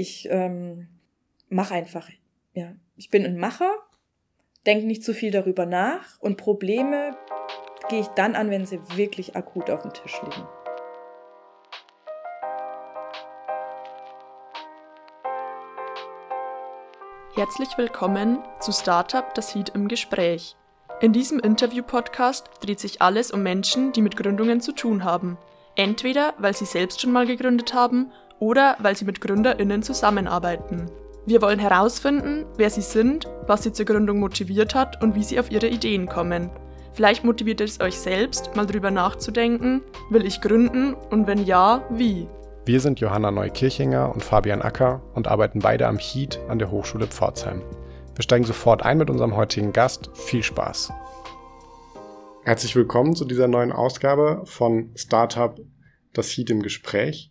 ich ähm, mache einfach. Ja, ich bin ein Macher, denke nicht zu viel darüber nach und Probleme gehe ich dann an, wenn sie wirklich akut auf dem Tisch liegen. Herzlich willkommen zu Startup Das Heat im Gespräch. In diesem Interview-Podcast dreht sich alles um Menschen, die mit Gründungen zu tun haben. Entweder weil sie selbst schon mal gegründet haben oder weil sie mit GründerInnen zusammenarbeiten. Wir wollen herausfinden, wer sie sind, was sie zur Gründung motiviert hat und wie sie auf ihre Ideen kommen. Vielleicht motiviert es euch selbst, mal drüber nachzudenken, will ich gründen und wenn ja, wie? Wir sind Johanna Neukirchinger und Fabian Acker und arbeiten beide am HEAT an der Hochschule Pforzheim. Wir steigen sofort ein mit unserem heutigen Gast. Viel Spaß! Herzlich willkommen zu dieser neuen Ausgabe von Startup Das HEAT im Gespräch.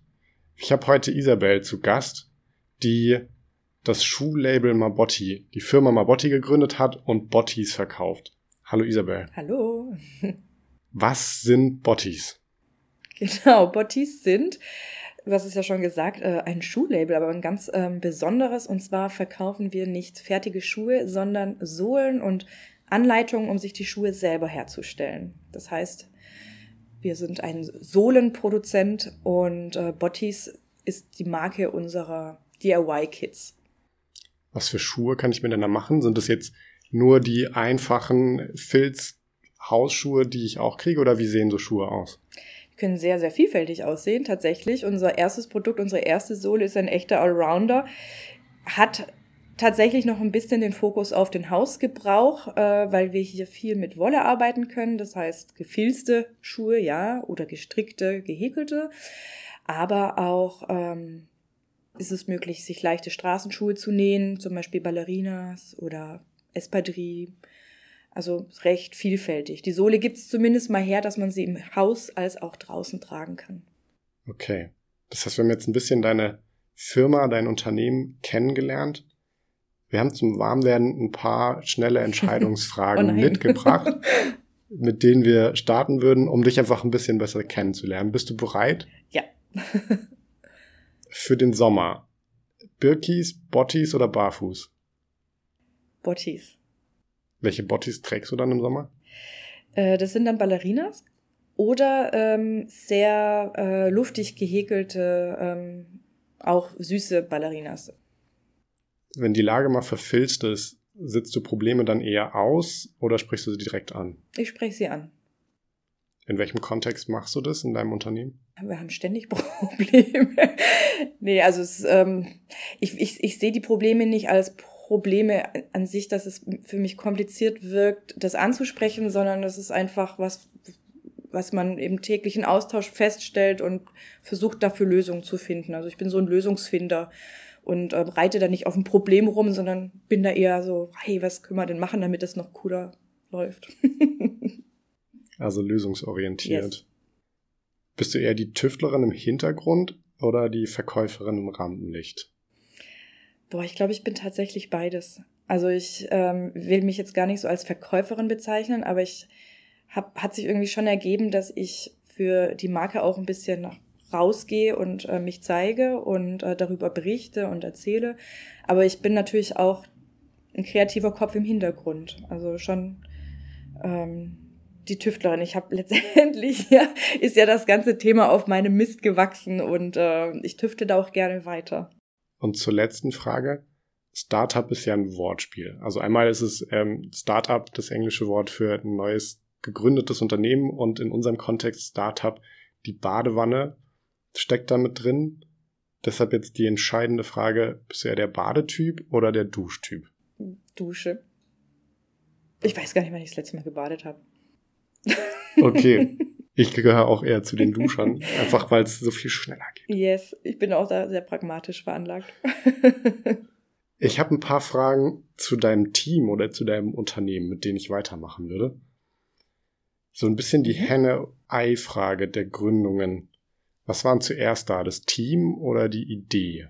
Ich habe heute Isabel zu Gast, die das Schuhlabel Mabotti, die Firma Mabotti gegründet hat und Bottis verkauft. Hallo Isabel. Hallo. Was sind Bottis? Genau, Bottis sind, was ist ja schon gesagt, äh, ein Schuhlabel, aber ein ganz ähm, besonderes. Und zwar verkaufen wir nicht fertige Schuhe, sondern Sohlen und Anleitungen, um sich die Schuhe selber herzustellen. Das heißt, wir sind ein Sohlenproduzent und äh, Bottis ist die Marke unserer DIY-Kits. Was für Schuhe kann ich mir denn da machen? Sind das jetzt nur die einfachen Filz-Hausschuhe, die ich auch kriege, oder wie sehen so Schuhe aus? Die können sehr, sehr vielfältig aussehen, tatsächlich. Unser erstes Produkt, unsere erste Sohle ist ein echter Allrounder. Hat tatsächlich noch ein bisschen den Fokus auf den Hausgebrauch, äh, weil wir hier viel mit Wolle arbeiten können. Das heißt, gefilzte Schuhe, ja, oder gestrickte, gehäkelte. Aber auch ähm, ist es möglich, sich leichte Straßenschuhe zu nähen, zum Beispiel Ballerinas oder Espadrille. Also recht vielfältig. Die Sohle gibt es zumindest mal her, dass man sie im Haus als auch draußen tragen kann. Okay. Das heißt, wir haben jetzt ein bisschen deine Firma, dein Unternehmen kennengelernt. Wir haben zum Warmwerden ein paar schnelle Entscheidungsfragen oh mitgebracht, mit denen wir starten würden, um dich einfach ein bisschen besser kennenzulernen. Bist du bereit? Ja. Für den Sommer. Birkis, Bottis oder Barfuß? Bottis. Welche Bottis trägst du dann im Sommer? Äh, das sind dann Ballerinas oder ähm, sehr äh, luftig gehäkelte, ähm, auch süße Ballerinas. Wenn die Lage mal verfilzt ist, sitzt du Probleme dann eher aus oder sprichst du sie direkt an? Ich spreche sie an. In welchem Kontext machst du das in deinem Unternehmen? Wir haben ständig Probleme. nee, also es, ähm, ich, ich, ich sehe die Probleme nicht als Probleme an sich, dass es für mich kompliziert wirkt, das anzusprechen, sondern das ist einfach was, was man im täglichen Austausch feststellt und versucht dafür Lösungen zu finden. Also ich bin so ein Lösungsfinder und äh, reite da nicht auf ein Problem rum, sondern bin da eher so, hey, was können wir denn machen, damit das noch cooler läuft. Also lösungsorientiert. Yes. Bist du eher die Tüftlerin im Hintergrund oder die Verkäuferin im Rampenlicht? Boah, ich glaube, ich bin tatsächlich beides. Also ich ähm, will mich jetzt gar nicht so als Verkäuferin bezeichnen, aber ich hab, hat sich irgendwie schon ergeben, dass ich für die Marke auch ein bisschen rausgehe und äh, mich zeige und äh, darüber berichte und erzähle. Aber ich bin natürlich auch ein kreativer Kopf im Hintergrund. Also schon ähm, die Tüftlerin. Ich habe letztendlich ja, ist ja das ganze Thema auf meinem Mist gewachsen und äh, ich tüfte da auch gerne weiter. Und zur letzten Frage. Startup ist ja ein Wortspiel. Also einmal ist es ähm, Startup das englische Wort für ein neues gegründetes Unternehmen und in unserem Kontext Startup die Badewanne steckt damit drin. Deshalb jetzt die entscheidende Frage, bist du eher der Badetyp oder der Duschtyp? Dusche. Ich weiß gar nicht, wann ich das letzte Mal gebadet habe. Okay. Ich gehöre auch eher zu den Duschern, einfach weil es so viel schneller geht. Yes, ich bin auch da sehr pragmatisch veranlagt. ich habe ein paar Fragen zu deinem Team oder zu deinem Unternehmen, mit denen ich weitermachen würde. So ein bisschen die mhm. Henne-Ei-Frage der Gründungen. Was waren zuerst da, das Team oder die Idee?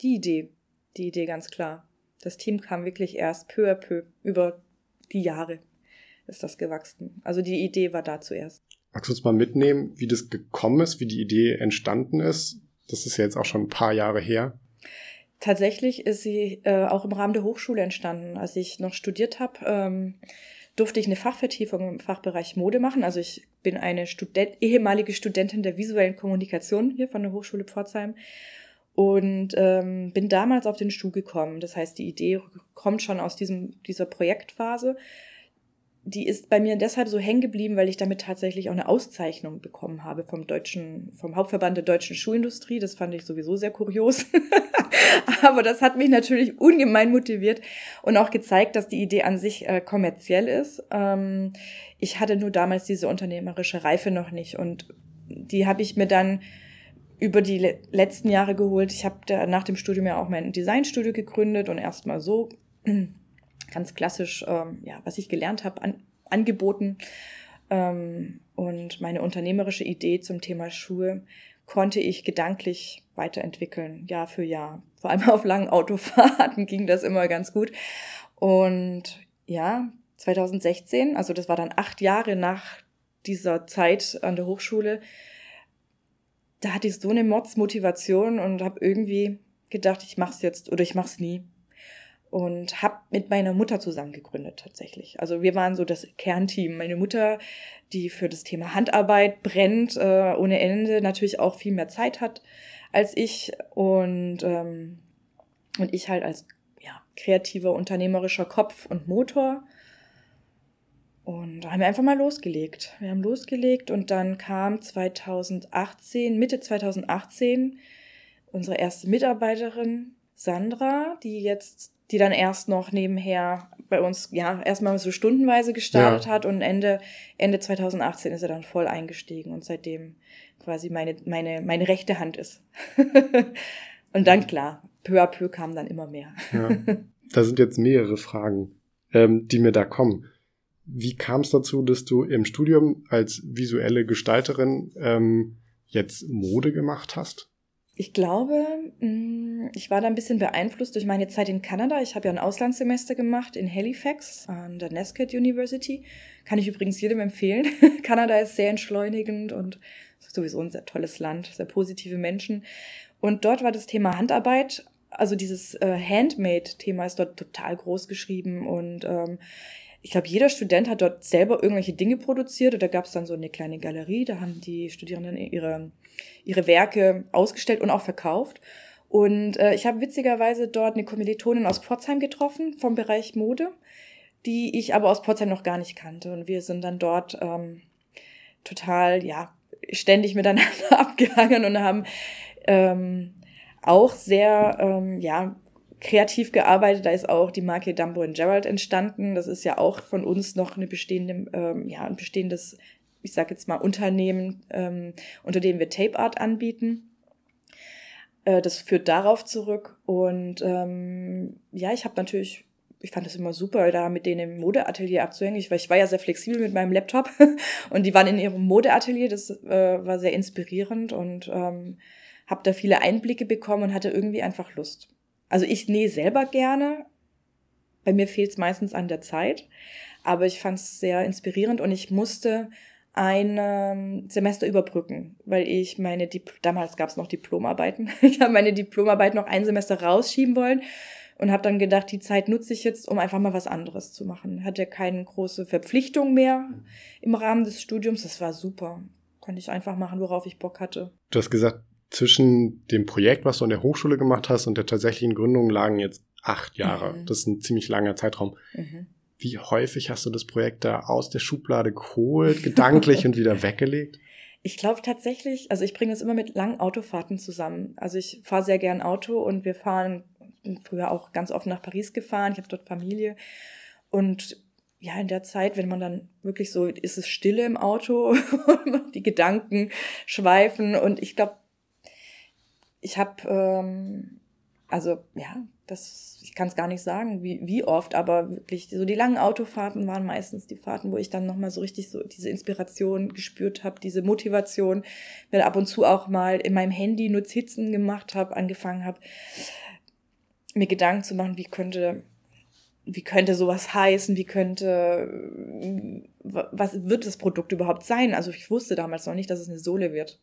Die Idee, die Idee ganz klar. Das Team kam wirklich erst peu à peu über die Jahre ist das gewachsen. Also die Idee war da zuerst. Magst du uns mal mitnehmen, wie das gekommen ist, wie die Idee entstanden ist? Das ist ja jetzt auch schon ein paar Jahre her. tatsächlich ist sie äh, auch im Rahmen der Hochschule entstanden. Als ich noch studiert habe, ähm, durfte ich eine Fachvertiefung im Fachbereich Mode machen. Also ich bin eine Student, ehemalige Studentin der visuellen Kommunikation hier von der Hochschule Pforzheim und ähm, bin damals auf den Stuhl gekommen. Das heißt, die Idee kommt schon aus diesem, dieser Projektphase die ist bei mir deshalb so hängen geblieben, weil ich damit tatsächlich auch eine Auszeichnung bekommen habe vom deutschen, vom Hauptverband der deutschen Schuhindustrie. Das fand ich sowieso sehr kurios. Aber das hat mich natürlich ungemein motiviert und auch gezeigt, dass die Idee an sich äh, kommerziell ist. Ähm, ich hatte nur damals diese unternehmerische Reife noch nicht und die habe ich mir dann über die le letzten Jahre geholt. Ich habe nach dem Studium ja auch mein Designstudio gegründet und erstmal so ganz klassisch, ähm, ja, was ich gelernt habe, an, angeboten. Ähm, und meine unternehmerische Idee zum Thema Schuhe konnte ich gedanklich weiterentwickeln, Jahr für Jahr. Vor allem auf langen Autofahrten ging das immer ganz gut. Und ja, 2016, also das war dann acht Jahre nach dieser Zeit an der Hochschule, da hatte ich so eine Mods-Motivation und habe irgendwie gedacht, ich mach's jetzt oder ich mach's nie und habe mit meiner Mutter zusammen gegründet tatsächlich. Also wir waren so das Kernteam. Meine Mutter, die für das Thema Handarbeit brennt, äh, ohne Ende natürlich auch viel mehr Zeit hat als ich und ähm, und ich halt als ja, kreativer unternehmerischer Kopf und Motor. Und da haben wir einfach mal losgelegt. Wir haben losgelegt und dann kam 2018, Mitte 2018, unsere erste Mitarbeiterin Sandra, die jetzt die dann erst noch nebenher bei uns, ja, erstmal so stundenweise gestartet ja. hat und Ende, Ende 2018 ist er dann voll eingestiegen und seitdem quasi meine, meine, meine rechte Hand ist. und dann klar, peu à peu kam dann immer mehr. ja. Da sind jetzt mehrere Fragen, ähm, die mir da kommen. Wie kam es dazu, dass du im Studium als visuelle Gestalterin ähm, jetzt Mode gemacht hast? Ich glaube, mm, ich war da ein bisschen beeinflusst durch meine Zeit in Kanada. Ich habe ja ein Auslandssemester gemacht in Halifax an der Nesket University. Kann ich übrigens jedem empfehlen. Kanada ist sehr entschleunigend und sowieso ein sehr tolles Land, sehr positive Menschen. Und dort war das Thema Handarbeit, also dieses äh, Handmade-Thema ist dort total groß geschrieben und ähm, ich glaube, jeder Student hat dort selber irgendwelche Dinge produziert oder gab es dann so eine kleine Galerie, da haben die Studierenden ihre, ihre Werke ausgestellt und auch verkauft. Und äh, ich habe witzigerweise dort eine Kommilitonin aus Pforzheim getroffen vom Bereich Mode, die ich aber aus Pforzheim noch gar nicht kannte. Und wir sind dann dort ähm, total, ja, ständig miteinander abgehangen und haben ähm, auch sehr, ähm, ja, kreativ gearbeitet. Da ist auch die Marke Dumbo Gerald entstanden. Das ist ja auch von uns noch eine bestehende, ähm, ja, ein bestehendes, ich sage jetzt mal, Unternehmen, ähm, unter dem wir Tape Art anbieten. Äh, das führt darauf zurück. Und ähm, ja, ich habe natürlich ich fand es immer super, da mit denen im Modeatelier abzuhängen. Ich, weil ich war ja sehr flexibel mit meinem Laptop und die waren in ihrem Modeatelier. Das äh, war sehr inspirierend und ähm, habe da viele Einblicke bekommen und hatte irgendwie einfach Lust. Also ich nähe selber gerne. Bei mir fehlt es meistens an der Zeit. Aber ich fand es sehr inspirierend und ich musste ein Semester überbrücken, weil ich meine, Dip damals gab es noch Diplomarbeiten. ich habe meine Diplomarbeit noch ein Semester rausschieben wollen und habe dann gedacht, die Zeit nutze ich jetzt, um einfach mal was anderes zu machen. Hatte keine große Verpflichtung mehr im Rahmen des Studiums. Das war super. Konnte ich einfach machen, worauf ich Bock hatte. Du hast gesagt, zwischen dem Projekt, was du an der Hochschule gemacht hast, und der tatsächlichen Gründung lagen jetzt acht Jahre. Mhm. Das ist ein ziemlich langer Zeitraum. Mhm. Wie häufig hast du das Projekt da aus der Schublade geholt, gedanklich und wieder weggelegt? Ich glaube tatsächlich, also ich bringe das immer mit langen Autofahrten zusammen. Also ich fahre sehr gern Auto und wir fahren früher auch ganz oft nach Paris gefahren. Ich habe dort Familie und ja, in der Zeit, wenn man dann wirklich so, ist es stille im Auto, die Gedanken schweifen und ich glaube, ich habe, ähm, also ja, das, ich kann es gar nicht sagen, wie, wie oft, aber wirklich so die langen Autofahrten waren meistens die Fahrten, wo ich dann nochmal so richtig so diese Inspiration gespürt habe, diese Motivation, weil ab und zu auch mal in meinem Handy Notizen gemacht habe, angefangen habe, mir Gedanken zu machen, wie könnte wie könnte sowas heißen, wie könnte, was wird das Produkt überhaupt sein? Also ich wusste damals noch nicht, dass es eine Sohle wird.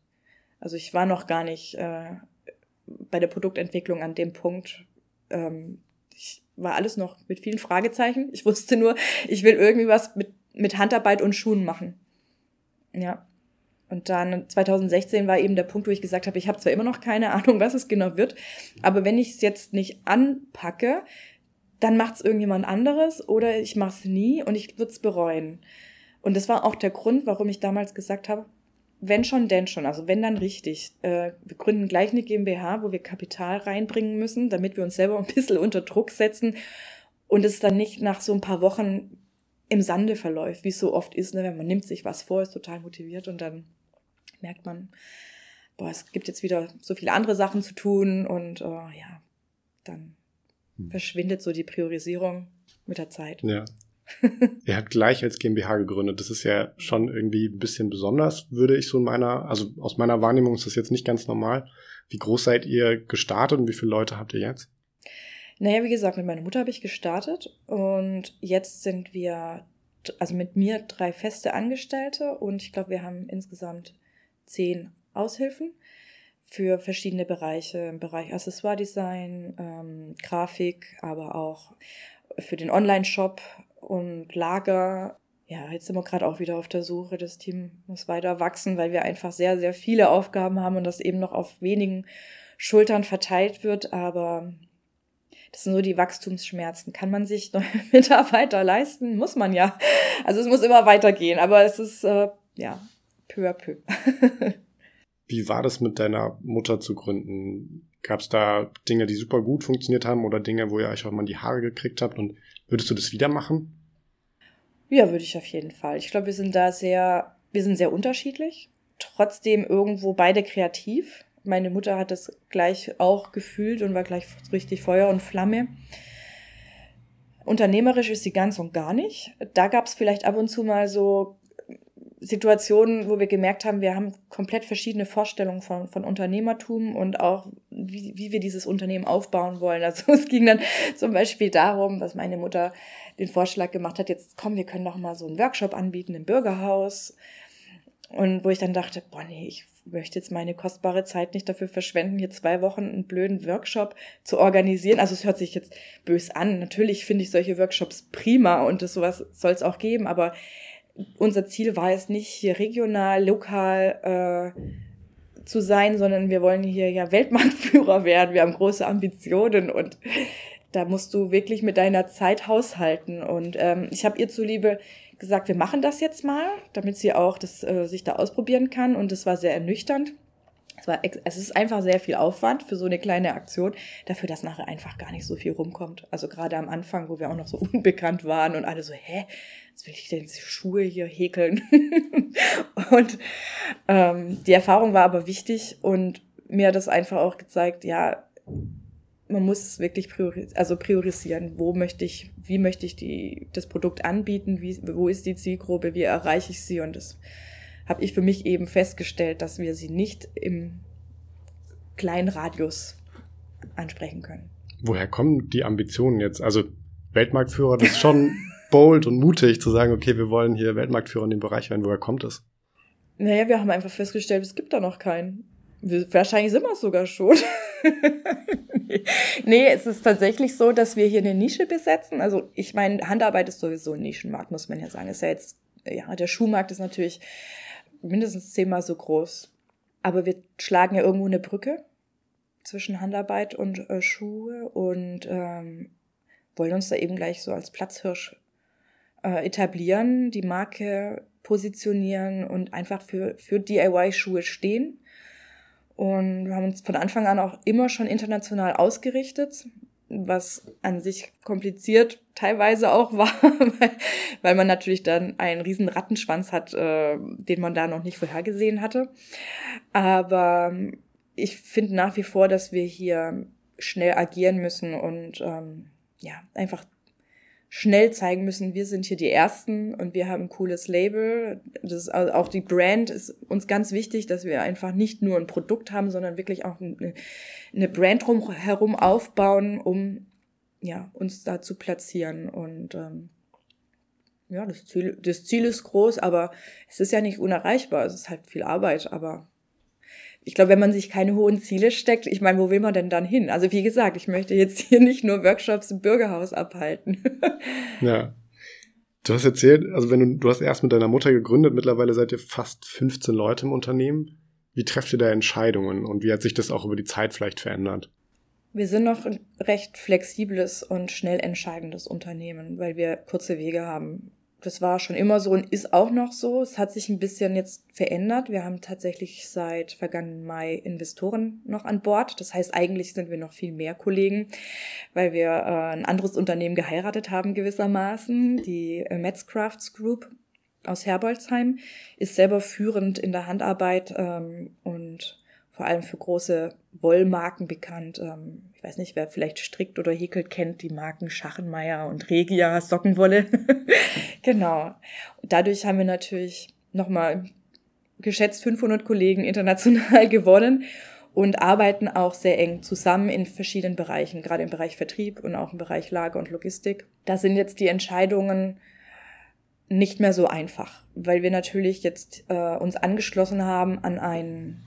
Also ich war noch gar nicht äh, bei der Produktentwicklung an dem Punkt. Ähm, ich war alles noch mit vielen Fragezeichen. Ich wusste nur, ich will irgendwie was mit, mit Handarbeit und Schuhen machen. Ja. Und dann 2016 war eben der Punkt, wo ich gesagt habe, ich habe zwar immer noch keine Ahnung, was es genau wird, aber wenn ich es jetzt nicht anpacke, dann macht es irgendjemand anderes oder ich mache es nie und ich würde es bereuen. Und das war auch der Grund, warum ich damals gesagt habe, wenn schon, denn schon. Also wenn dann richtig. Äh, wir gründen gleich eine GmbH, wo wir Kapital reinbringen müssen, damit wir uns selber ein bisschen unter Druck setzen und es dann nicht nach so ein paar Wochen im Sande verläuft, wie es so oft ist, ne? wenn man nimmt sich was vor, ist total motiviert und dann merkt man, boah, es gibt jetzt wieder so viele andere Sachen zu tun und äh, ja, dann hm. verschwindet so die Priorisierung mit der Zeit. Ja. Ihr habt gleich als GmbH gegründet. Das ist ja schon irgendwie ein bisschen besonders, würde ich so in meiner, also aus meiner Wahrnehmung ist das jetzt nicht ganz normal. Wie groß seid ihr gestartet und wie viele Leute habt ihr jetzt? Naja, wie gesagt, mit meiner Mutter habe ich gestartet und jetzt sind wir, also mit mir drei feste Angestellte und ich glaube, wir haben insgesamt zehn Aushilfen für verschiedene Bereiche, im Bereich Accessoire-Design, ähm, Grafik, aber auch für den Online-Shop und Lager. Ja, jetzt sind wir gerade auch wieder auf der Suche. Das Team muss weiter wachsen, weil wir einfach sehr, sehr viele Aufgaben haben und das eben noch auf wenigen Schultern verteilt wird. Aber das sind so die Wachstumsschmerzen. Kann man sich neue Mitarbeiter leisten? Muss man ja. Also es muss immer weitergehen, aber es ist äh, ja peu à peu. Wie war das mit deiner Mutter zu gründen? Gab es da Dinge, die super gut funktioniert haben oder Dinge, wo ihr euch auch mal die Haare gekriegt habt? Und würdest du das wieder machen? Ja, würde ich auf jeden Fall. Ich glaube, wir sind da sehr, wir sind sehr unterschiedlich. Trotzdem irgendwo beide kreativ. Meine Mutter hat das gleich auch gefühlt und war gleich richtig Feuer und Flamme. Unternehmerisch ist sie ganz und gar nicht. Da gab es vielleicht ab und zu mal so Situationen, wo wir gemerkt haben, wir haben komplett verschiedene Vorstellungen von, von Unternehmertum und auch, wie, wie wir dieses Unternehmen aufbauen wollen. Also es ging dann zum Beispiel darum, was meine Mutter den Vorschlag gemacht hat, jetzt komm, wir können doch mal so einen Workshop anbieten im Bürgerhaus. Und wo ich dann dachte, boah, nee, ich möchte jetzt meine kostbare Zeit nicht dafür verschwenden, hier zwei Wochen einen blöden Workshop zu organisieren. Also es hört sich jetzt bös an. Natürlich finde ich solche Workshops prima und das sowas soll es auch geben, aber unser Ziel war es nicht, hier regional, lokal äh, zu sein, sondern wir wollen hier ja Weltmarktführer werden. Wir haben große Ambitionen und da musst du wirklich mit deiner Zeit haushalten. Und ähm, ich habe ihr zuliebe gesagt, wir machen das jetzt mal, damit sie auch das, äh, sich da ausprobieren kann. Und das war sehr ernüchternd. Es, war, es ist einfach sehr viel Aufwand für so eine kleine Aktion, dafür, dass nachher einfach gar nicht so viel rumkommt. Also gerade am Anfang, wo wir auch noch so unbekannt waren und alle so, hä, was will ich denn Schuhe hier häkeln? und ähm, die Erfahrung war aber wichtig und mir hat das einfach auch gezeigt, ja, man muss wirklich priori also priorisieren, wo möchte ich, wie möchte ich die, das Produkt anbieten, wie, wo ist die Zielgruppe, wie erreiche ich sie und das habe ich für mich eben festgestellt, dass wir sie nicht im kleinen Radius ansprechen können. Woher kommen die Ambitionen jetzt? Also Weltmarktführer, das ist schon bold und mutig zu sagen, okay, wir wollen hier Weltmarktführer in dem Bereich werden. Woher kommt das? Naja, wir haben einfach festgestellt, es gibt da noch keinen. Wir, wahrscheinlich sind wir es sogar schon. nee, es ist tatsächlich so, dass wir hier eine Nische besetzen. Also ich meine, Handarbeit ist sowieso ein Nischenmarkt, muss man ja sagen. Ist ja jetzt, ja, der Schuhmarkt ist natürlich mindestens zehnmal so groß. Aber wir schlagen ja irgendwo eine Brücke zwischen Handarbeit und äh, Schuhe und ähm, wollen uns da eben gleich so als Platzhirsch äh, etablieren, die Marke positionieren und einfach für, für DIY-Schuhe stehen. Und wir haben uns von Anfang an auch immer schon international ausgerichtet, was an sich kompliziert teilweise auch war, weil, man natürlich dann einen riesen Rattenschwanz hat, äh, den man da noch nicht vorhergesehen hatte. Aber ich finde nach wie vor, dass wir hier schnell agieren müssen und ähm, ja, einfach schnell zeigen müssen, wir sind hier die Ersten und wir haben ein cooles Label. Das ist also auch die Brand ist uns ganz wichtig, dass wir einfach nicht nur ein Produkt haben, sondern wirklich auch eine, eine Brand herum aufbauen, um ja, uns da zu platzieren. Und ähm, ja, das Ziel, das Ziel ist groß, aber es ist ja nicht unerreichbar. Es ist halt viel Arbeit, aber ich glaube, wenn man sich keine hohen Ziele steckt, ich meine, wo will man denn dann hin? Also wie gesagt, ich möchte jetzt hier nicht nur Workshops im Bürgerhaus abhalten. ja. Du hast erzählt, also wenn du, du hast erst mit deiner Mutter gegründet, mittlerweile seid ihr fast 15 Leute im Unternehmen. Wie trefft ihr da Entscheidungen und wie hat sich das auch über die Zeit vielleicht verändert? Wir sind noch ein recht flexibles und schnell entscheidendes Unternehmen, weil wir kurze Wege haben. Das war schon immer so und ist auch noch so. Es hat sich ein bisschen jetzt verändert. Wir haben tatsächlich seit vergangenen Mai Investoren noch an Bord. Das heißt, eigentlich sind wir noch viel mehr Kollegen, weil wir äh, ein anderes Unternehmen geheiratet haben gewissermaßen, die äh, Metzcrafts Group aus Herbolzheim, ist selber führend in der Handarbeit ähm, und vor allem für große Wollmarken bekannt. Ähm, weiß nicht, wer vielleicht strickt oder häkelt, kennt die Marken Schachenmeier und Regia Sockenwolle. genau. Dadurch haben wir natürlich nochmal geschätzt 500 Kollegen international gewonnen und arbeiten auch sehr eng zusammen in verschiedenen Bereichen, gerade im Bereich Vertrieb und auch im Bereich Lager und Logistik. Da sind jetzt die Entscheidungen nicht mehr so einfach, weil wir natürlich jetzt äh, uns angeschlossen haben an einen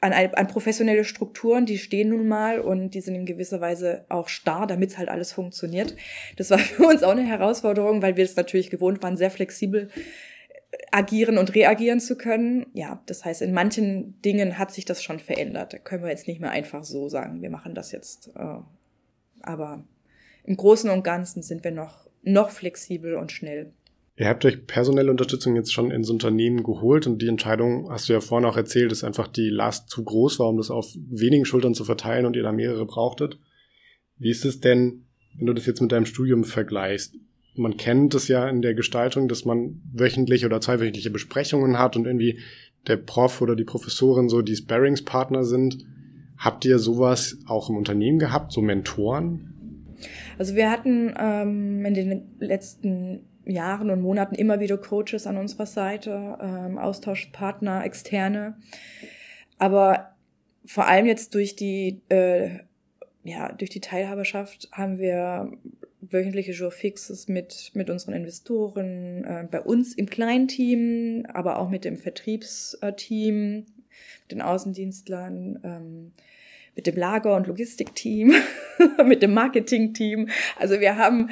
an, an professionelle Strukturen, die stehen nun mal und die sind in gewisser Weise auch starr, damit es halt alles funktioniert. Das war für uns auch eine Herausforderung, weil wir es natürlich gewohnt waren, sehr flexibel äh, agieren und reagieren zu können. Ja, das heißt, in manchen Dingen hat sich das schon verändert. Da können wir jetzt nicht mehr einfach so sagen, wir machen das jetzt. Äh, aber im Großen und Ganzen sind wir noch, noch flexibel und schnell. Ihr habt euch personelle Unterstützung jetzt schon ins Unternehmen geholt und die Entscheidung, hast du ja vorhin auch erzählt, dass einfach die Last zu groß war, um das auf wenigen Schultern zu verteilen und ihr da mehrere brauchtet. Wie ist es denn, wenn du das jetzt mit deinem Studium vergleichst? Man kennt es ja in der Gestaltung, dass man wöchentlich oder zweiwöchentliche Besprechungen hat und irgendwie der Prof oder die Professorin so die Sparringspartner sind. Habt ihr sowas auch im Unternehmen gehabt, so Mentoren? Also wir hatten ähm, in den letzten Jahren und Monaten immer wieder Coaches an unserer Seite, ähm, Austauschpartner, externe. Aber vor allem jetzt durch die, äh, ja, durch die Teilhaberschaft haben wir wöchentliche Jour-Fixes mit, mit unseren Investoren, äh, bei uns im Kleinteam, aber auch mit dem Vertriebsteam, den Außendienstlern, ähm, mit dem Lager- und Logistikteam, mit dem Marketingteam. Also wir haben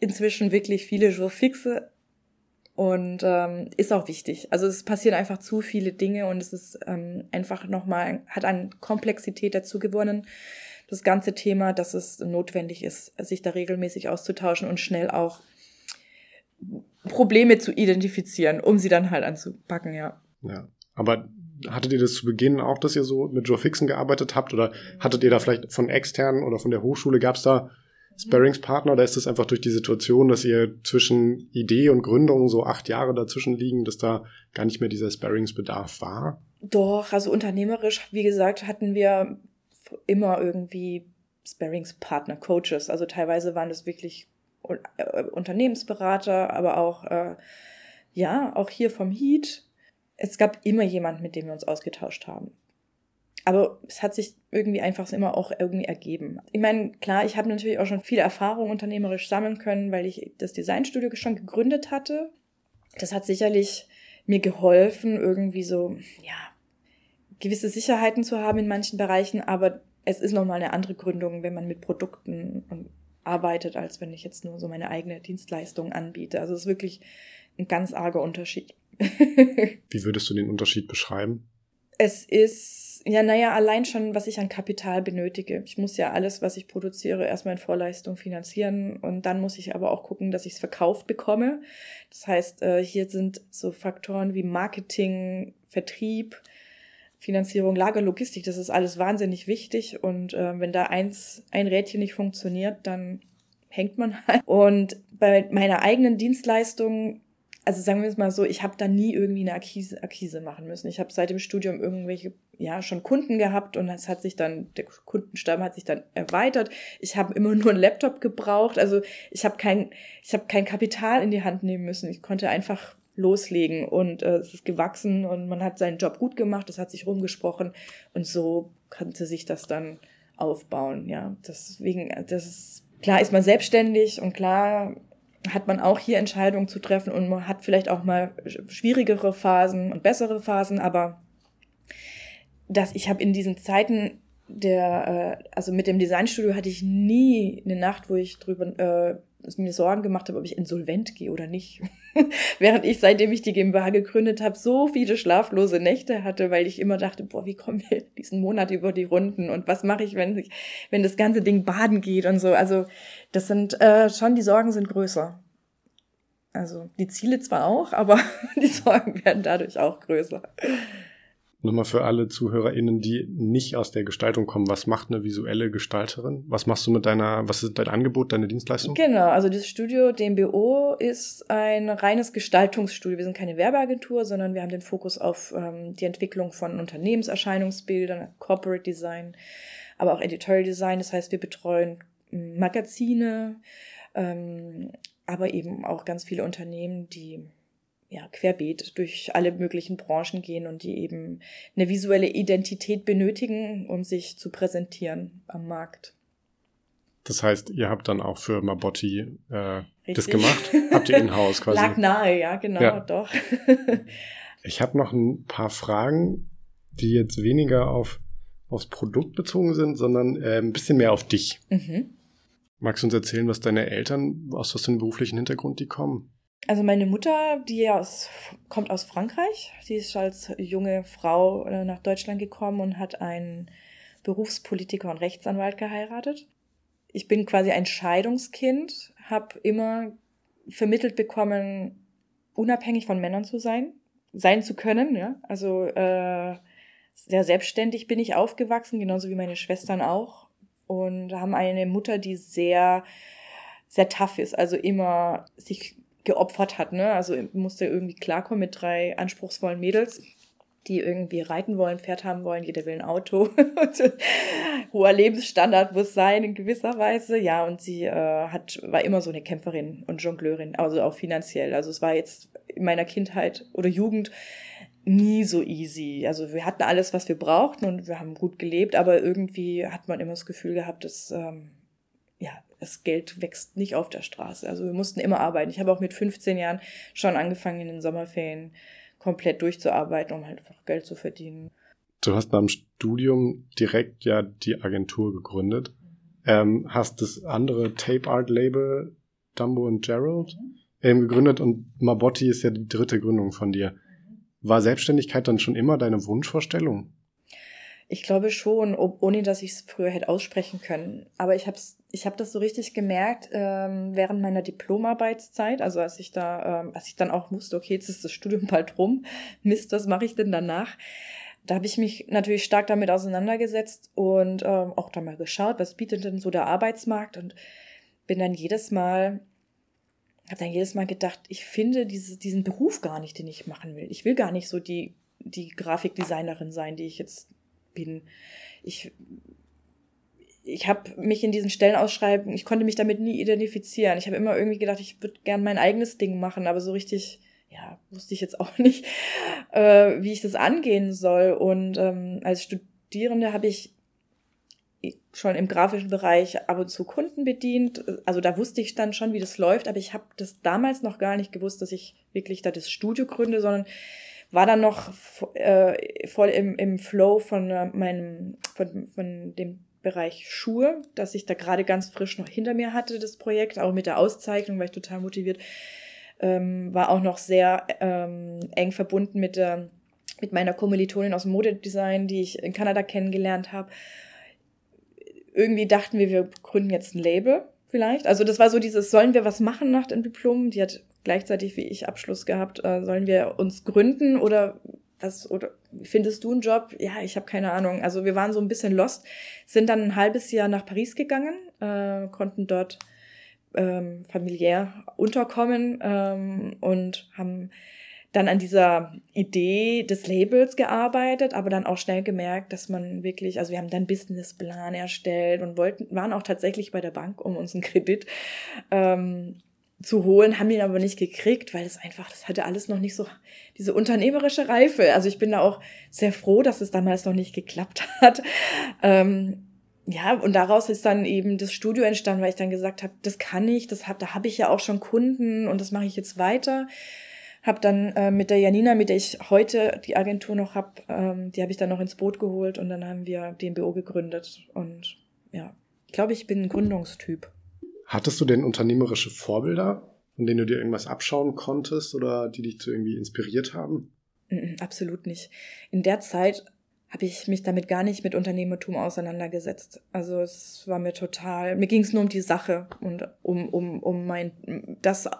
inzwischen wirklich viele Jours fixe und ähm, ist auch wichtig. Also es passieren einfach zu viele Dinge und es ist ähm, einfach nochmal, hat an Komplexität dazu gewonnen, das ganze Thema, dass es notwendig ist, sich da regelmäßig auszutauschen und schnell auch Probleme zu identifizieren, um sie dann halt anzupacken, ja. Ja, aber hattet ihr das zu Beginn auch, dass ihr so mit Joe Fixen gearbeitet habt oder hattet ihr da vielleicht von externen oder von der Hochschule, gab es da Sparringspartner oder ist es einfach durch die Situation, dass ihr zwischen Idee und Gründung so acht Jahre dazwischen liegen, dass da gar nicht mehr dieser Sparringsbedarf war? Doch, also unternehmerisch, wie gesagt, hatten wir immer irgendwie Sparringspartner, Coaches. Also teilweise waren das wirklich äh, Unternehmensberater, aber auch, äh, ja, auch hier vom Heat. Es gab immer jemand, mit dem wir uns ausgetauscht haben aber es hat sich irgendwie einfach immer auch irgendwie ergeben. Ich meine, klar, ich habe natürlich auch schon viele Erfahrungen unternehmerisch sammeln können, weil ich das Designstudio schon gegründet hatte. Das hat sicherlich mir geholfen, irgendwie so, ja, gewisse Sicherheiten zu haben in manchen Bereichen, aber es ist nochmal eine andere Gründung, wenn man mit Produkten arbeitet, als wenn ich jetzt nur so meine eigene Dienstleistung anbiete. Also es ist wirklich ein ganz arger Unterschied. Wie würdest du den Unterschied beschreiben? Es ist ja, naja, allein schon, was ich an Kapital benötige. Ich muss ja alles, was ich produziere, erstmal in Vorleistung finanzieren und dann muss ich aber auch gucken, dass ich es verkauft bekomme. Das heißt, äh, hier sind so Faktoren wie Marketing, Vertrieb, Finanzierung, Lager, Logistik, das ist alles wahnsinnig wichtig und äh, wenn da eins, ein Rädchen nicht funktioniert, dann hängt man halt. Und bei meiner eigenen Dienstleistung also sagen wir es mal so, ich habe da nie irgendwie eine Akquise, Akquise machen müssen. Ich habe seit dem Studium irgendwelche, ja, schon Kunden gehabt und es hat sich dann, der Kundenstamm hat sich dann erweitert. Ich habe immer nur einen Laptop gebraucht. Also ich habe kein, ich habe kein Kapital in die Hand nehmen müssen. Ich konnte einfach loslegen und äh, es ist gewachsen und man hat seinen Job gut gemacht, es hat sich rumgesprochen und so konnte sich das dann aufbauen, ja. Deswegen, das ist, klar ist man selbstständig und klar hat man auch hier Entscheidungen zu treffen und man hat vielleicht auch mal schwierigere Phasen und bessere Phasen, aber dass ich habe in diesen Zeiten der, äh, also mit dem Designstudio hatte ich nie eine Nacht, wo ich drüber äh, mir Sorgen gemacht habe, ob ich insolvent gehe oder nicht. Während ich, seitdem ich die GmbH gegründet habe, so viele schlaflose Nächte hatte, weil ich immer dachte, boah, wie kommen wir diesen Monat über die Runden und was mache ich, wenn ich, wenn das ganze Ding baden geht und so. Also das sind äh, schon, die Sorgen sind größer. Also die Ziele zwar auch, aber die Sorgen werden dadurch auch größer. Nochmal für alle ZuhörerInnen, die nicht aus der Gestaltung kommen, was macht eine visuelle Gestalterin? Was machst du mit deiner, was ist dein Angebot, deine Dienstleistung? Genau, also das Studio DMBO ist ein reines Gestaltungsstudio. Wir sind keine Werbeagentur, sondern wir haben den Fokus auf ähm, die Entwicklung von Unternehmenserscheinungsbildern, Corporate Design, aber auch Editorial Design. Das heißt, wir betreuen Magazine, ähm, aber eben auch ganz viele Unternehmen, die ja, querbeet durch alle möglichen Branchen gehen und die eben eine visuelle Identität benötigen, um sich zu präsentieren am Markt. Das heißt, ihr habt dann auch für Mabotti äh, das gemacht? Habt ihr in-house quasi? Lag nahe, ja, genau, ja. doch. ich habe noch ein paar Fragen, die jetzt weniger auf, aufs Produkt bezogen sind, sondern äh, ein bisschen mehr auf dich. Mhm. Magst du uns erzählen, was deine Eltern, aus was für einem beruflichen Hintergrund die kommen? Also meine Mutter, die aus, kommt aus Frankreich. Sie ist als junge Frau äh, nach Deutschland gekommen und hat einen Berufspolitiker und Rechtsanwalt geheiratet. Ich bin quasi ein Scheidungskind, habe immer vermittelt bekommen, unabhängig von Männern zu sein, sein zu können. Ja? Also äh, sehr selbstständig bin ich aufgewachsen, genauso wie meine Schwestern auch. Und haben eine Mutter, die sehr, sehr tough ist, also immer sich geopfert hat. Ne? Also musste irgendwie klarkommen mit drei anspruchsvollen Mädels, die irgendwie reiten wollen, Pferd haben wollen, jeder will ein Auto. Hoher Lebensstandard muss sein in gewisser Weise. Ja, und sie äh, hat, war immer so eine Kämpferin und Jongleurin, also auch finanziell. Also es war jetzt in meiner Kindheit oder Jugend nie so easy. Also wir hatten alles, was wir brauchten und wir haben gut gelebt, aber irgendwie hat man immer das Gefühl gehabt, dass ähm, das Geld wächst nicht auf der Straße. Also wir mussten immer arbeiten. Ich habe auch mit 15 Jahren schon angefangen, in den Sommerferien komplett durchzuarbeiten, um halt einfach Geld zu verdienen. Du hast beim Studium direkt ja die Agentur gegründet. Ähm, hast das andere Tape Art Label Dumbo und Gerald ähm, gegründet und Mabotti ist ja die dritte Gründung von dir. War Selbstständigkeit dann schon immer deine Wunschvorstellung? Ich glaube schon, ohne dass ich es früher hätte aussprechen können. Aber ich habe ich hab das so richtig gemerkt ähm, während meiner Diplomarbeitszeit, also als ich da, ähm, als ich dann auch wusste, okay, jetzt ist das Studium bald rum, Mist, was mache ich denn danach? Da habe ich mich natürlich stark damit auseinandergesetzt und ähm, auch da mal geschaut, was bietet denn so der Arbeitsmarkt und bin dann jedes Mal, habe dann jedes Mal gedacht, ich finde diese, diesen Beruf gar nicht, den ich machen will. Ich will gar nicht so die, die Grafikdesignerin sein, die ich jetzt bin. Ich, ich habe mich in diesen Stellenausschreiben, ich konnte mich damit nie identifizieren. Ich habe immer irgendwie gedacht, ich würde gern mein eigenes Ding machen, aber so richtig, ja, wusste ich jetzt auch nicht, äh, wie ich das angehen soll. Und ähm, als Studierende habe ich schon im grafischen Bereich ab und zu Kunden bedient. Also da wusste ich dann schon, wie das läuft, aber ich habe das damals noch gar nicht gewusst, dass ich wirklich da das Studio gründe, sondern war dann noch äh, voll im, im Flow von äh, meinem, von, von dem Bereich Schuhe, dass ich da gerade ganz frisch noch hinter mir hatte, das Projekt, auch mit der Auszeichnung, war ich total motiviert. Ähm, war auch noch sehr ähm, eng verbunden mit, der, mit meiner Kommilitonin aus dem Modedesign, die ich in Kanada kennengelernt habe. Irgendwie dachten wir, wir gründen jetzt ein Label vielleicht. Also das war so dieses, sollen wir was machen nach dem Diplom? Die hat gleichzeitig wie ich Abschluss gehabt. Äh, sollen wir uns gründen oder was oder findest du einen Job? Ja, ich habe keine Ahnung. Also wir waren so ein bisschen lost, sind dann ein halbes Jahr nach Paris gegangen, äh, konnten dort ähm, familiär unterkommen ähm, und haben dann an dieser Idee des Labels gearbeitet, aber dann auch schnell gemerkt, dass man wirklich, also wir haben dann Businessplan erstellt und wollten, waren auch tatsächlich bei der Bank um uns einen Kredit ähm, zu holen, haben ihn aber nicht gekriegt, weil es einfach, das hatte alles noch nicht so diese unternehmerische Reife. Also ich bin da auch sehr froh, dass es damals noch nicht geklappt hat. Ähm, ja, und daraus ist dann eben das Studio entstanden, weil ich dann gesagt habe, das kann ich, das hab, da habe ich ja auch schon Kunden und das mache ich jetzt weiter. Habe dann äh, mit der Janina, mit der ich heute die Agentur noch habe, ähm, die habe ich dann noch ins Boot geholt und dann haben wir DMBO gegründet. Und ja, ich glaube, ich bin ein Gründungstyp. Hattest du denn unternehmerische Vorbilder, von denen du dir irgendwas abschauen konntest oder die dich zu irgendwie inspiriert haben? Absolut nicht. In der Zeit habe ich mich damit gar nicht mit Unternehmertum auseinandergesetzt. Also es war mir total, mir ging es nur um die Sache und um, um, um mein, das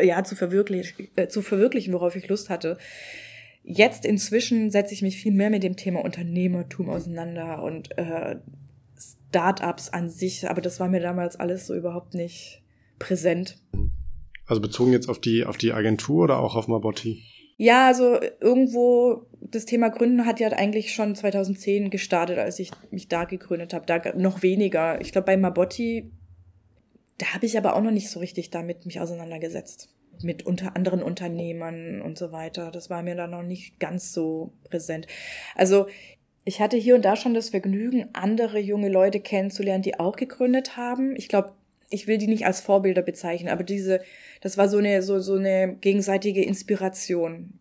ja zu verwirklichen, äh, zu verwirklichen, worauf ich Lust hatte. Jetzt inzwischen setze ich mich viel mehr mit dem Thema Unternehmertum auseinander und äh, Startups an sich, aber das war mir damals alles so überhaupt nicht präsent. Also bezogen jetzt auf die, auf die Agentur oder auch auf Mabotti? Ja, also irgendwo das Thema Gründen hat ja eigentlich schon 2010 gestartet, als ich mich da gegründet habe. Da noch weniger. Ich glaube, bei Mabotti, da habe ich aber auch noch nicht so richtig damit mich auseinandergesetzt. Mit unter anderen Unternehmern und so weiter. Das war mir da noch nicht ganz so präsent. Also ich hatte hier und da schon das Vergnügen, andere junge Leute kennenzulernen, die auch gegründet haben. Ich glaube, ich will die nicht als Vorbilder bezeichnen, aber diese, das war so eine, so, so eine gegenseitige Inspiration.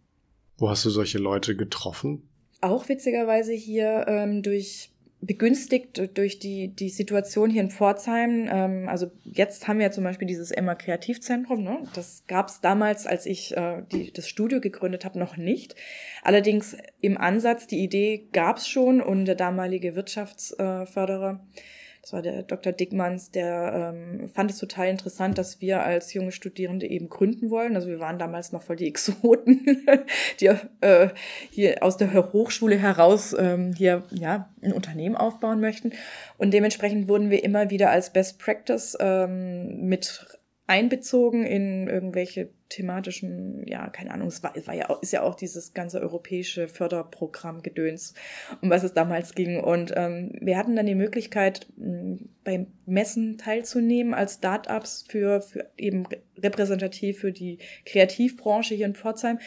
Wo hast du solche Leute getroffen? Auch witzigerweise hier ähm, durch begünstigt durch die, die Situation hier in Pforzheim. Ähm, also jetzt haben wir ja zum Beispiel dieses Emma Kreativzentrum. Ne? Das gab es damals, als ich äh, die, das Studio gegründet habe, noch nicht. Allerdings im Ansatz, die Idee gab es schon und der damalige Wirtschaftsförderer äh, das war der Dr. Dickmanns, der ähm, fand es total interessant, dass wir als junge Studierende eben gründen wollen. Also wir waren damals noch voll die Exoten, die äh, hier aus der Hochschule heraus ähm, hier ja ein Unternehmen aufbauen möchten. Und dementsprechend wurden wir immer wieder als Best Practice ähm, mit einbezogen in irgendwelche thematischen, ja, keine Ahnung, es war, war ja auch, ist ja auch dieses ganze europäische Förderprogramm Gedöns, um was es damals ging. Und ähm, wir hatten dann die Möglichkeit, beim Messen teilzunehmen als Startups für, für eben repräsentativ für die Kreativbranche hier in Pforzheim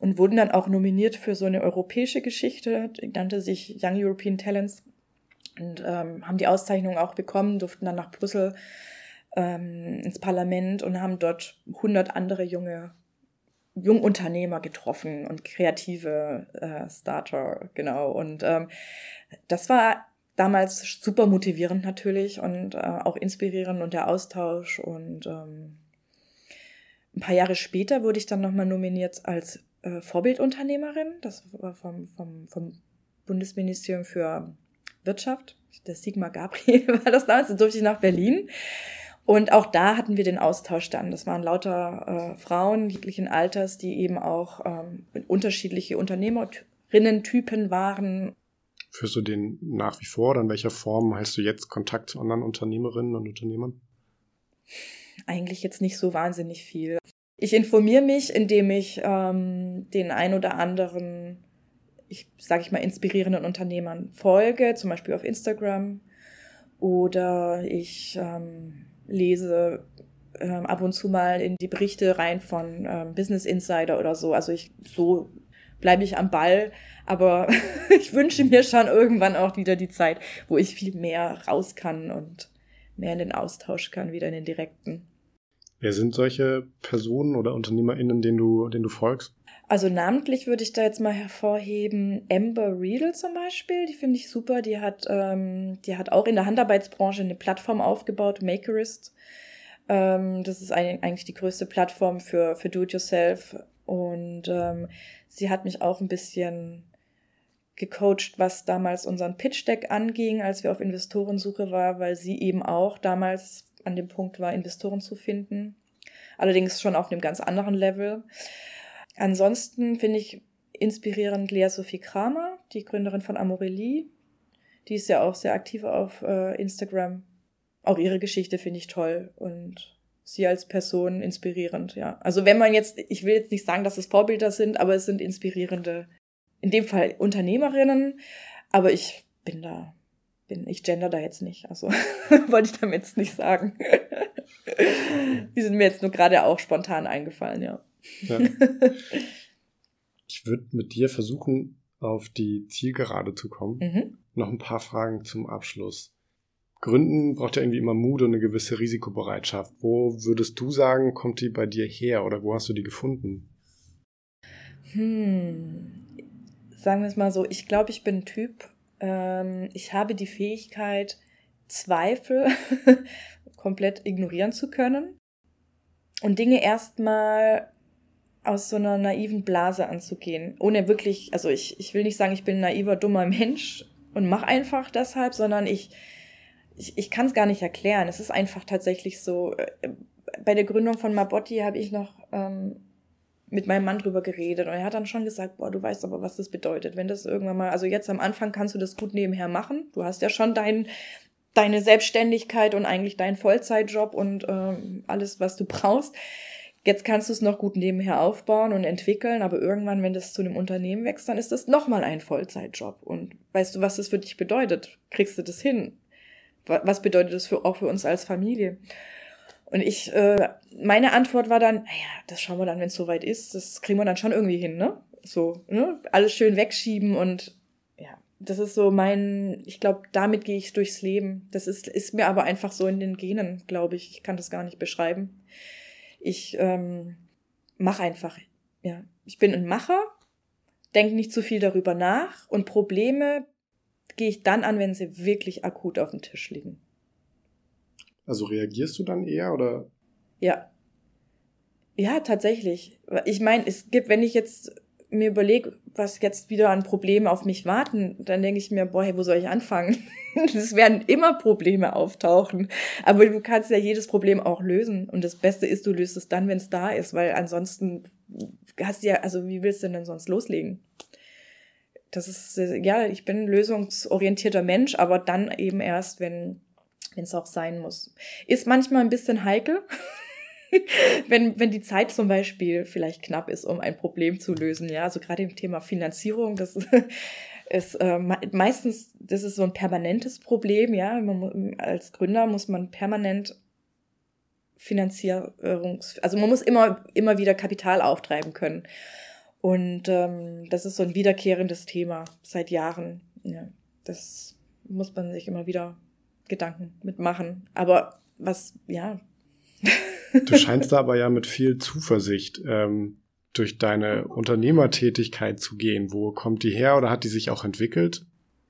und wurden dann auch nominiert für so eine europäische Geschichte, die nannte sich Young European Talents und ähm, haben die Auszeichnung auch bekommen, durften dann nach Brüssel ähm, ins Parlament und haben dort 100 andere junge Jungunternehmer getroffen und kreative äh, Starter, genau. Und ähm, das war damals super motivierend natürlich und äh, auch inspirierend und der Austausch. Und ähm, ein paar Jahre später wurde ich dann nochmal nominiert als äh, Vorbildunternehmerin. Das war vom, vom, vom Bundesministerium für Wirtschaft. Der Sigmar Gabriel war das damals. Da durfte ich nach Berlin. Und auch da hatten wir den Austausch dann. Das waren lauter äh, Frauen jeglichen Alters, die eben auch ähm, unterschiedliche Unternehmerinnen-Typen waren. Führst du den nach wie vor oder in welcher Form hältst du jetzt Kontakt zu anderen Unternehmerinnen und Unternehmern? Eigentlich jetzt nicht so wahnsinnig viel. Ich informiere mich, indem ich ähm, den ein oder anderen, ich sage ich mal, inspirierenden Unternehmern folge, zum Beispiel auf Instagram. Oder ich ähm, lese ähm, ab und zu mal in die Berichte rein von ähm, Business Insider oder so. Also ich so bleibe ich am Ball, aber ich wünsche mir schon irgendwann auch wieder die Zeit, wo ich viel mehr raus kann und mehr in den Austausch kann, wieder in den direkten. Wer sind solche Personen oder UnternehmerInnen, denen du, denen du folgst? Also namentlich würde ich da jetzt mal hervorheben Amber Riedel zum Beispiel. Die finde ich super. Die hat, ähm, die hat auch in der Handarbeitsbranche eine Plattform aufgebaut, Makerist. Ähm, das ist ein, eigentlich die größte Plattform für, für Do-it-yourself. Und ähm, sie hat mich auch ein bisschen gecoacht, was damals unseren Pitch-Deck anging, als wir auf Investorensuche waren, weil sie eben auch damals an dem Punkt war, Investoren zu finden. Allerdings schon auf einem ganz anderen Level. Ansonsten finde ich inspirierend Lea Sophie Kramer, die Gründerin von Amorelie. Die ist ja auch sehr aktiv auf äh, Instagram. Auch ihre Geschichte finde ich toll und sie als Person inspirierend, ja. Also wenn man jetzt, ich will jetzt nicht sagen, dass es Vorbilder sind, aber es sind inspirierende, in dem Fall Unternehmerinnen, aber ich bin da, bin, ich gender da jetzt nicht, also wollte ich damit jetzt nicht sagen. Die sind mir jetzt nur gerade auch spontan eingefallen, ja. Ja. Ich würde mit dir versuchen, auf die Zielgerade zu kommen. Mhm. Noch ein paar Fragen zum Abschluss. Gründen braucht ja irgendwie immer Mut und eine gewisse Risikobereitschaft. Wo würdest du sagen, kommt die bei dir her oder wo hast du die gefunden? Hm, sagen wir es mal so, ich glaube, ich bin ein Typ, ähm, ich habe die Fähigkeit, Zweifel komplett ignorieren zu können und Dinge erstmal aus so einer naiven Blase anzugehen, ohne wirklich, also ich, ich will nicht sagen, ich bin ein naiver, dummer Mensch und mach einfach deshalb, sondern ich, ich, ich kann es gar nicht erklären. Es ist einfach tatsächlich so, äh, bei der Gründung von Mabotti habe ich noch ähm, mit meinem Mann drüber geredet und er hat dann schon gesagt, boah, du weißt aber, was das bedeutet, wenn das irgendwann mal, also jetzt am Anfang kannst du das gut nebenher machen. Du hast ja schon dein, deine Selbstständigkeit und eigentlich deinen Vollzeitjob und ähm, alles, was du brauchst. Jetzt kannst du es noch gut nebenher aufbauen und entwickeln, aber irgendwann, wenn das zu einem Unternehmen wächst, dann ist das nochmal ein Vollzeitjob. Und weißt du, was das für dich bedeutet? Kriegst du das hin? Was bedeutet das für, auch für uns als Familie? Und ich, äh, meine Antwort war dann, naja, das schauen wir dann, wenn es soweit ist. Das kriegen wir dann schon irgendwie hin, ne? So, ne? Alles schön wegschieben und ja, das ist so mein, ich glaube, damit gehe ich durchs Leben. Das ist, ist mir aber einfach so in den Genen, glaube ich. Ich kann das gar nicht beschreiben. Ich ähm, mache einfach, ja. Ich bin ein Macher, denke nicht zu viel darüber nach und Probleme gehe ich dann an, wenn sie wirklich akut auf dem Tisch liegen. Also reagierst du dann eher oder? Ja. Ja, tatsächlich. Ich meine, es gibt, wenn ich jetzt mir überlege, was jetzt wieder an Problemen auf mich warten, dann denke ich mir, boah, hey, wo soll ich anfangen? es werden immer Probleme auftauchen. Aber du kannst ja jedes Problem auch lösen. Und das Beste ist, du löst es dann, wenn es da ist, weil ansonsten hast du ja, also wie willst du denn sonst loslegen? Das ist, ja, ich bin ein lösungsorientierter Mensch, aber dann eben erst, wenn wenn es auch sein muss. Ist manchmal ein bisschen heikel, wenn, wenn die Zeit zum Beispiel vielleicht knapp ist, um ein Problem zu lösen. Ja, also gerade im Thema Finanzierung, das ist äh, meistens, das ist so ein permanentes Problem. Ja, man, als Gründer muss man permanent Finanzierungs, also man muss immer, immer wieder Kapital auftreiben können. Und ähm, das ist so ein wiederkehrendes Thema seit Jahren. Ja, das muss man sich immer wieder Gedanken mitmachen. Aber was, ja. Du scheinst da aber ja mit viel Zuversicht ähm, durch deine Unternehmertätigkeit zu gehen. Wo kommt die her oder hat die sich auch entwickelt?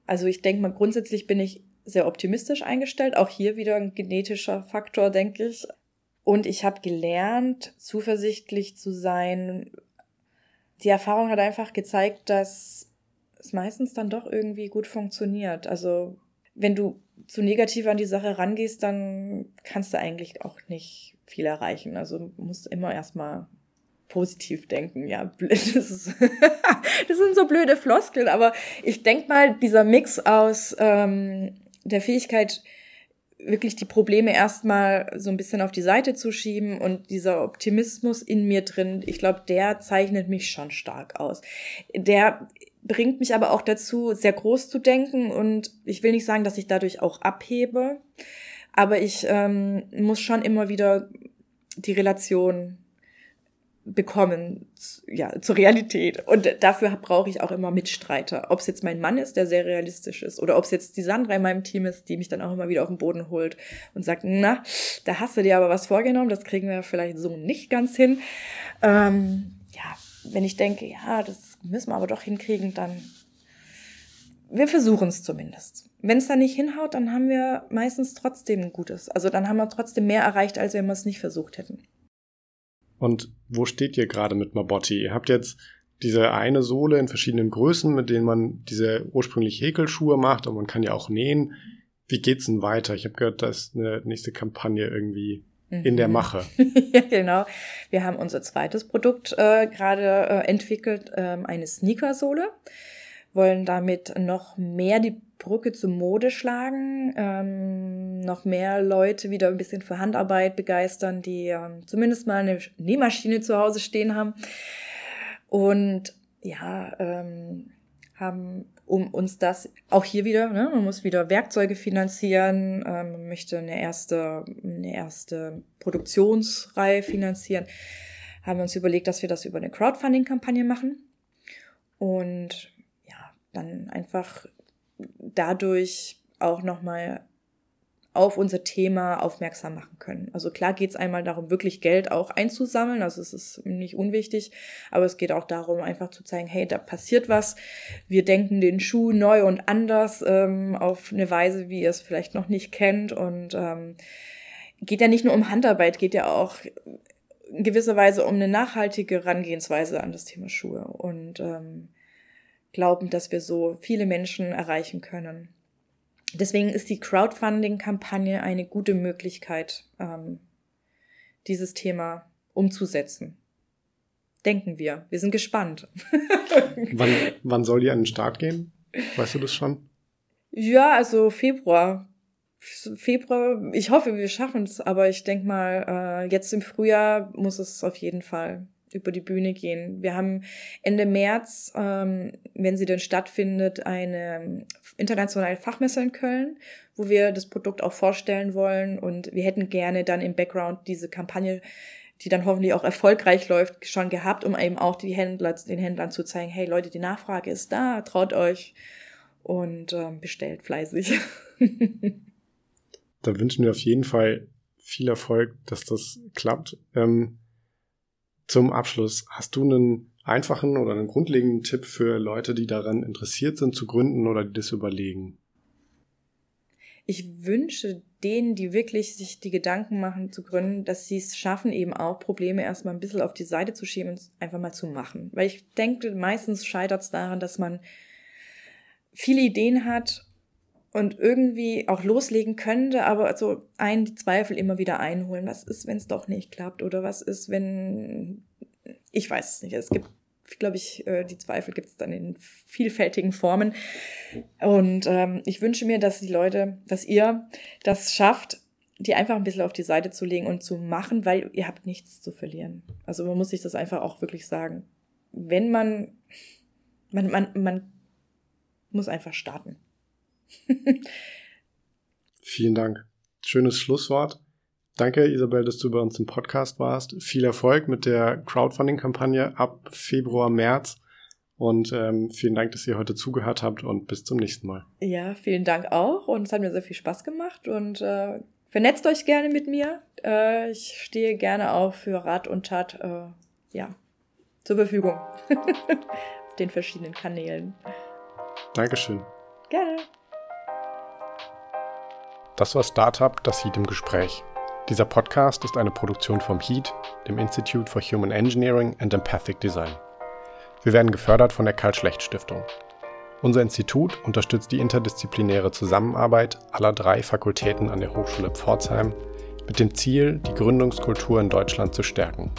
Also ich denke mal, grundsätzlich bin ich sehr optimistisch eingestellt. Auch hier wieder ein genetischer Faktor, denke ich. Und ich habe gelernt, zuversichtlich zu sein. Die Erfahrung hat einfach gezeigt, dass es meistens dann doch irgendwie gut funktioniert. Also wenn du zu negativ an die Sache rangehst, dann kannst du eigentlich auch nicht viel erreichen. Also musst immer erstmal positiv denken. Ja, das, ist das sind so blöde Floskeln, aber ich denke mal, dieser Mix aus ähm, der Fähigkeit, wirklich die Probleme erstmal so ein bisschen auf die Seite zu schieben und dieser Optimismus in mir drin, ich glaube, der zeichnet mich schon stark aus. Der bringt mich aber auch dazu, sehr groß zu denken und ich will nicht sagen, dass ich dadurch auch abhebe, aber ich ähm, muss schon immer wieder die Relation bekommen, ja, zur Realität. Und dafür brauche ich auch immer Mitstreiter. Ob es jetzt mein Mann ist, der sehr realistisch ist, oder ob es jetzt die Sandra in meinem Team ist, die mich dann auch immer wieder auf den Boden holt und sagt, na, da hast du dir aber was vorgenommen, das kriegen wir vielleicht so nicht ganz hin. Ähm, ja, wenn ich denke, ja, das müssen wir aber doch hinkriegen, dann wir versuchen es zumindest. Wenn es dann nicht hinhaut, dann haben wir meistens trotzdem ein gutes. Also dann haben wir trotzdem mehr erreicht, als wenn wir es nicht versucht hätten. Und wo steht ihr gerade mit Mabotti? Ihr habt jetzt diese eine Sohle in verschiedenen Größen, mit denen man diese ursprünglich Häkelschuhe macht, und man kann ja auch nähen. Wie geht's denn weiter? Ich habe gehört, da ist eine nächste Kampagne irgendwie in der mhm. Mache. ja, genau. Wir haben unser zweites Produkt äh, gerade äh, entwickelt, äh, eine Sneakersohle. Wollen damit noch mehr die Brücke zur Mode schlagen, ähm, noch mehr Leute wieder ein bisschen für Handarbeit begeistern, die ähm, zumindest mal eine Nähmaschine zu Hause stehen haben. Und ja, ähm, haben um uns das auch hier wieder, ne, man muss wieder Werkzeuge finanzieren, ähm, man möchte eine erste, eine erste Produktionsreihe finanzieren, haben wir uns überlegt, dass wir das über eine Crowdfunding-Kampagne machen und ja, dann einfach dadurch auch nochmal auf unser Thema aufmerksam machen können. Also klar geht es einmal darum, wirklich Geld auch einzusammeln, also es ist nicht unwichtig, aber es geht auch darum, einfach zu zeigen, hey, da passiert was, wir denken den Schuh neu und anders ähm, auf eine Weise, wie ihr es vielleicht noch nicht kennt. Und ähm, geht ja nicht nur um Handarbeit, geht ja auch in gewisser Weise um eine nachhaltige Herangehensweise an das Thema Schuhe. Und ähm, glauben, dass wir so viele Menschen erreichen können. Deswegen ist die Crowdfunding-Kampagne eine gute Möglichkeit, ähm, dieses Thema umzusetzen. Denken wir. Wir sind gespannt. wann, wann soll die an den Start gehen? Weißt du das schon? Ja, also Februar. Februar, ich hoffe, wir schaffen es, aber ich denke mal, äh, jetzt im Frühjahr muss es auf jeden Fall über die Bühne gehen. Wir haben Ende März, ähm, wenn sie denn stattfindet, eine internationale Fachmesse in Köln, wo wir das Produkt auch vorstellen wollen. Und wir hätten gerne dann im Background diese Kampagne, die dann hoffentlich auch erfolgreich läuft, schon gehabt, um eben auch die Händler, den Händlern zu zeigen, hey Leute, die Nachfrage ist da, traut euch und ähm, bestellt fleißig. da wünschen wir auf jeden Fall viel Erfolg, dass das klappt. Ähm, zum Abschluss, hast du einen einfachen oder einen grundlegenden Tipp für Leute, die daran interessiert sind zu gründen oder die das überlegen? Ich wünsche denen, die wirklich sich die Gedanken machen zu gründen, dass sie es schaffen, eben auch Probleme erstmal ein bisschen auf die Seite zu schieben und einfach mal zu machen. Weil ich denke, meistens scheitert es daran, dass man viele Ideen hat und irgendwie auch loslegen könnte, aber so einen die Zweifel immer wieder einholen. Was ist, wenn es doch nicht klappt? Oder was ist, wenn ich weiß es nicht. Es gibt, glaube ich, äh, die Zweifel gibt es dann in vielfältigen Formen. Und ähm, ich wünsche mir, dass die Leute, dass ihr das schafft, die einfach ein bisschen auf die Seite zu legen und zu machen, weil ihr habt nichts zu verlieren. Also man muss sich das einfach auch wirklich sagen. Wenn man, man, man, man muss einfach starten. Vielen Dank. Schönes Schlusswort. Danke, Isabel, dass du bei uns im Podcast warst. Viel Erfolg mit der Crowdfunding-Kampagne ab Februar, März. Und ähm, vielen Dank, dass ihr heute zugehört habt und bis zum nächsten Mal. Ja, vielen Dank auch. Und es hat mir sehr viel Spaß gemacht. Und äh, vernetzt euch gerne mit mir. Äh, ich stehe gerne auch für Rat und Tat äh, ja, zur Verfügung. Auf den verschiedenen Kanälen. Dankeschön. Gerne. Das war Startup, das Heat im Gespräch. Dieser Podcast ist eine Produktion vom HEAT, dem Institute for Human Engineering and Empathic Design. Wir werden gefördert von der Karl-Schlecht-Stiftung. Unser Institut unterstützt die interdisziplinäre Zusammenarbeit aller drei Fakultäten an der Hochschule Pforzheim mit dem Ziel, die Gründungskultur in Deutschland zu stärken.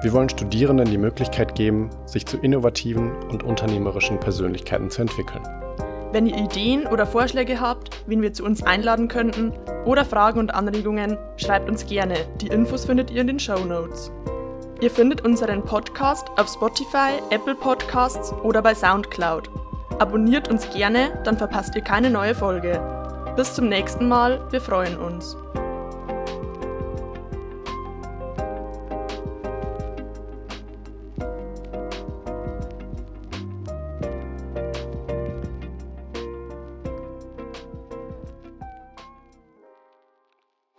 Wir wollen Studierenden die Möglichkeit geben, sich zu innovativen und unternehmerischen Persönlichkeiten zu entwickeln. Wenn ihr Ideen oder Vorschläge habt, wen wir zu uns einladen könnten, oder Fragen und Anregungen, schreibt uns gerne. Die Infos findet ihr in den Show Notes. Ihr findet unseren Podcast auf Spotify, Apple Podcasts oder bei SoundCloud. Abonniert uns gerne, dann verpasst ihr keine neue Folge. Bis zum nächsten Mal, wir freuen uns.